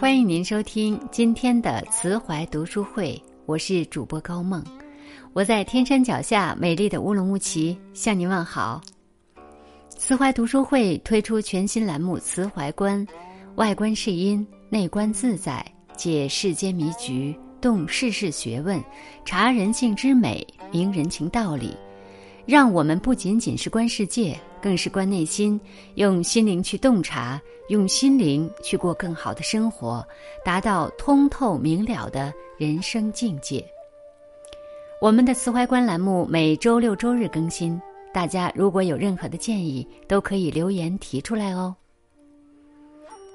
欢迎您收听今天的慈怀读书会，我是主播高梦，我在天山脚下美丽的乌鲁木齐向您问好。慈怀读书会推出全新栏目《慈怀观》，外观是因，内观自在，解世间迷局，动世事学问，察人性之美，明人情道理，让我们不仅仅是观世界，更是观内心，用心灵去洞察，用心灵去过更好的生活，达到通透明了的人生境界。我们的慈怀观栏目每周六周日更新。大家如果有任何的建议，都可以留言提出来哦。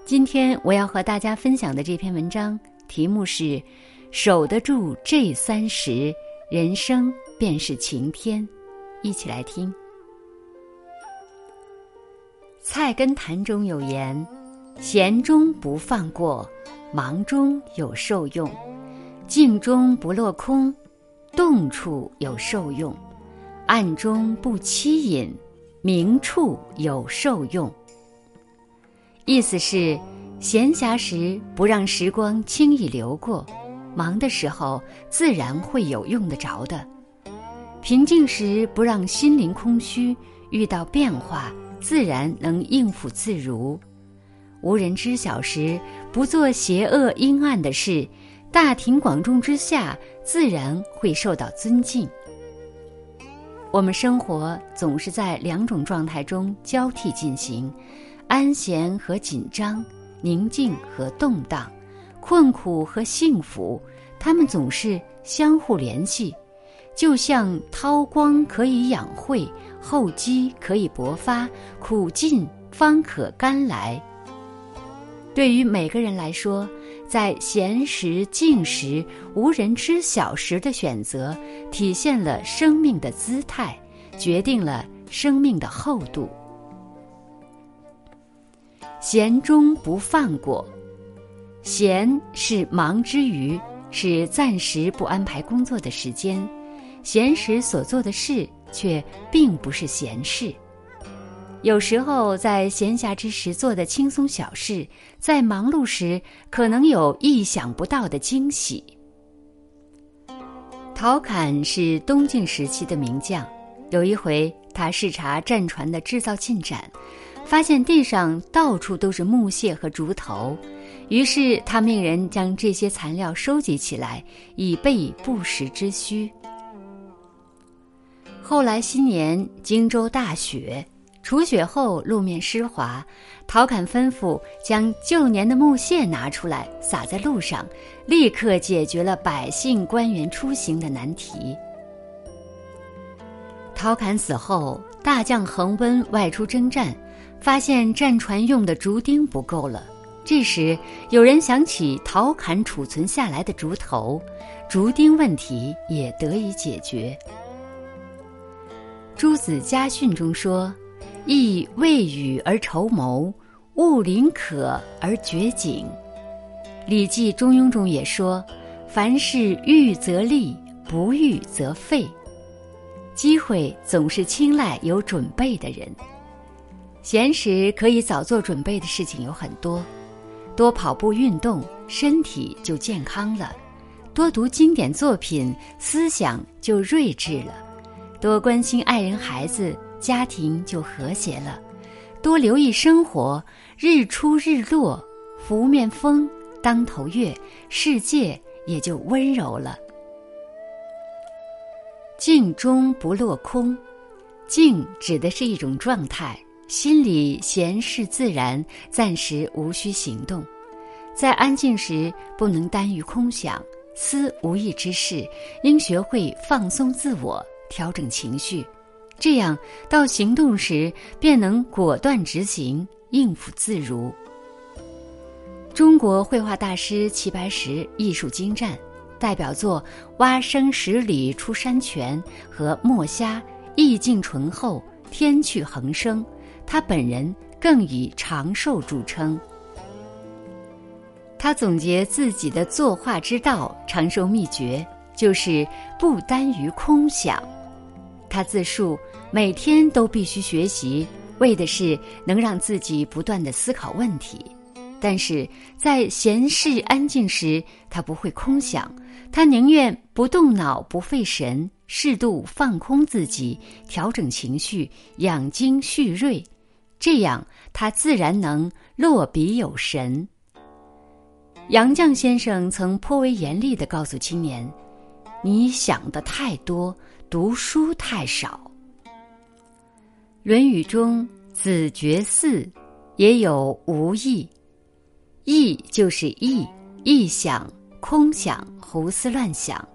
今天我要和大家分享的这篇文章题目是“守得住这三十，人生便是晴天”。一起来听。《菜根谭》中有言：“闲中不放过，忙中有受用；静中不落空，动处有受用。”暗中不欺隐，明处有受用。意思是，闲暇时不让时光轻易流过，忙的时候自然会有用得着的；平静时不让心灵空虚，遇到变化自然能应付自如；无人知晓时不做邪恶阴暗的事，大庭广众之下自然会受到尊敬。我们生活总是在两种状态中交替进行：安闲和紧张，宁静和动荡，困苦和幸福。它们总是相互联系，就像韬光可以养晦，厚积可以薄发，苦尽方可甘来。对于每个人来说，在闲时、静时、无人知晓时的选择，体现了生命的姿态，决定了生命的厚度。闲中不放过，闲是忙之余，是暂时不安排工作的时间，闲时所做的事却并不是闲事。有时候，在闲暇之时做的轻松小事，在忙碌时可能有意想不到的惊喜。陶侃是东晋时期的名将，有一回他视察战船的制造进展，发现地上到处都是木屑和竹头，于是他命人将这些材料收集起来，以备不时之需。后来新年荆州大雪。除雪后，路面湿滑，陶侃吩咐将旧年的木屑拿出来撒在路上，立刻解决了百姓官员出行的难题。陶侃死后，大将恒温外出征战，发现战船用的竹钉不够了。这时，有人想起陶侃储存下来的竹头，竹钉问题也得以解决。朱子家训中说。意未雨而绸缪，勿临渴而掘井。《礼记·中庸》中也说：“凡事预则立，不预则废。”机会总是青睐有准备的人。闲时可以早做准备的事情有很多：多跑步运动，身体就健康了；多读经典作品，思想就睿智了；多关心爱人孩子。家庭就和谐了，多留意生活，日出日落，拂面风，当头月，世界也就温柔了。静中不落空，静指的是一种状态，心里闲适自然，暂时无需行动。在安静时，不能耽于空想，思无益之事，应学会放松自我，调整情绪。这样到行动时便能果断执行，应付自如。中国绘画大师齐白石艺术精湛，代表作《蛙声十里出山泉》和《墨虾》意境醇厚，天趣横生。他本人更以长寿著称。他总结自己的作画之道、长寿秘诀，就是不耽于空想。他自述，每天都必须学习，为的是能让自己不断的思考问题。但是在闲适安静时，他不会空想，他宁愿不动脑、不费神，适度放空自己，调整情绪，养精蓄锐，这样他自然能落笔有神。杨绛先生曾颇为严厉地告诉青年：“你想的太多，读书太少。”《论语》中“子绝嗣”也有“无益”。意就是意，臆想、空想、胡思乱想。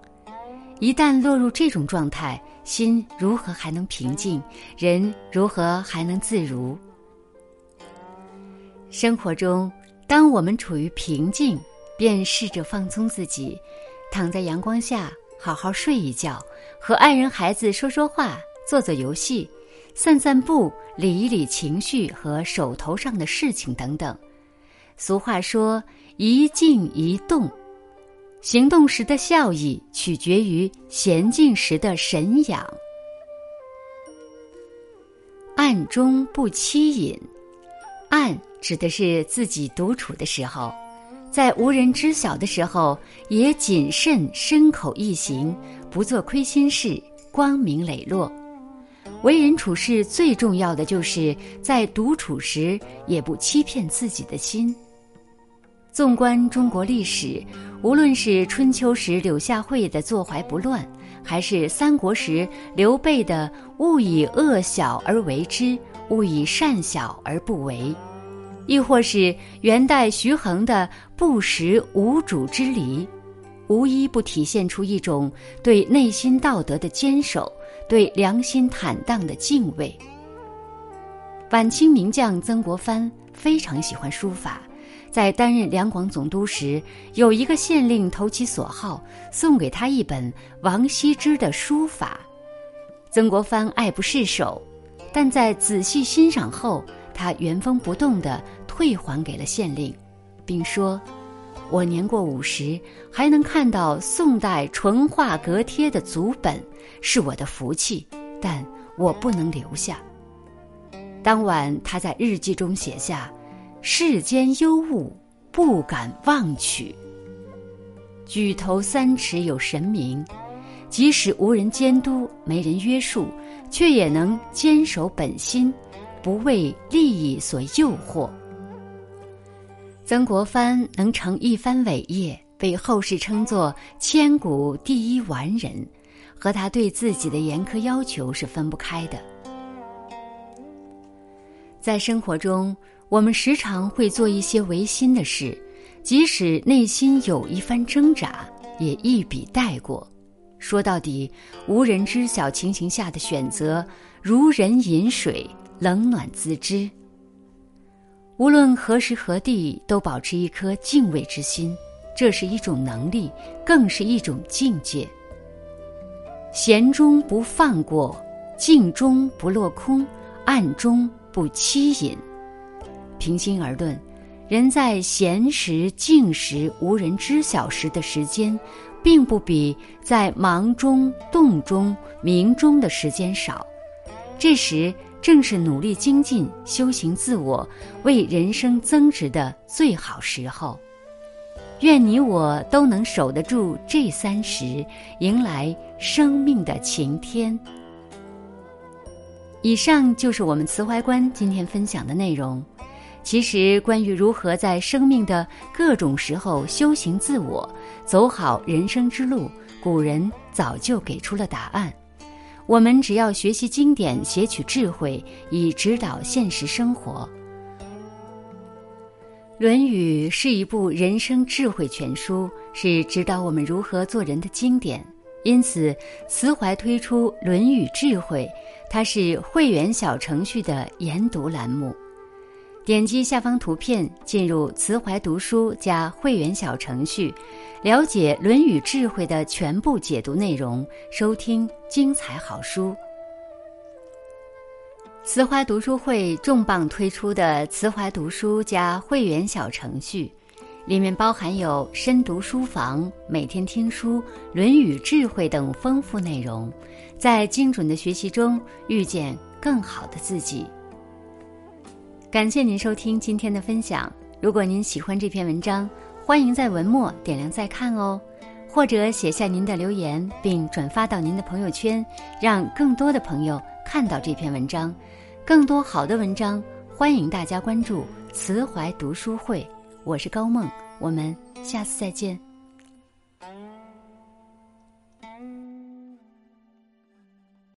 一旦落入这种状态，心如何还能平静？人如何还能自如？生活中，当我们处于平静，便试着放松自己，躺在阳光下好好睡一觉，和爱人、孩子说说话，做做游戏，散散步，理一理情绪和手头上的事情等等。俗话说：“一静一动，行动时的效益取决于闲静时的神养。”暗中不欺隐，暗指的是自己独处的时候，在无人知晓的时候，也谨慎身口意行，不做亏心事，光明磊落。为人处事最重要的就是在独处时也不欺骗自己的心。纵观中国历史，无论是春秋时柳下惠的坐怀不乱，还是三国时刘备的勿以恶小而为之，勿以善小而不为，亦或是元代徐衡的不食无主之礼，无一不体现出一种对内心道德的坚守，对良心坦荡的敬畏。晚清名将曾国藩非常喜欢书法。在担任两广总督时，有一个县令投其所好，送给他一本王羲之的书法。曾国藩爱不释手，但在仔细欣赏后，他原封不动地退还给了县令，并说：“我年过五十，还能看到宋代淳化阁帖的祖本，是我的福气，但我不能留下。”当晚，他在日记中写下。世间幽物，不敢妄取。举头三尺有神明，即使无人监督、没人约束，却也能坚守本心，不为利益所诱惑。曾国藩能成一番伟业，被后世称作千古第一完人，和他对自己的严苛要求是分不开的。在生活中。我们时常会做一些违心的事，即使内心有一番挣扎，也一笔带过。说到底，无人知晓情形下的选择，如人饮水，冷暖自知。无论何时何地，都保持一颗敬畏之心，这是一种能力，更是一种境界。闲中不放过，静中不落空，暗中不欺隐。平心而论，人在闲时、静时、无人知晓时的时间，并不比在忙中、动中、明中的时间少。这时正是努力精进、修行自我、为人生增值的最好时候。愿你我都能守得住这三时，迎来生命的晴天。以上就是我们慈怀观今天分享的内容。其实，关于如何在生命的各种时候修行自我、走好人生之路，古人早就给出了答案。我们只要学习经典，撷取智慧，以指导现实生活。《论语》是一部人生智慧全书，是指导我们如何做人的经典。因此，慈怀推出《论语智慧》，它是会员小程序的研读栏目。点击下方图片，进入慈怀读书加会员小程序，了解《论语》智慧的全部解读内容，收听精彩好书。慈怀读书会重磅推出的慈怀读书加会员小程序，里面包含有深读书房、每天听书、《论语》智慧等丰富内容，在精准的学习中遇见更好的自己。感谢您收听今天的分享，如果您喜欢这篇文章，欢迎在文末点亮再看哦，或者写下您的留言并转发到您的朋友圈，让更多的朋友看到这篇文章。更多好的文章，欢迎大家关注慈怀读书会。我是高梦，我们下次再见。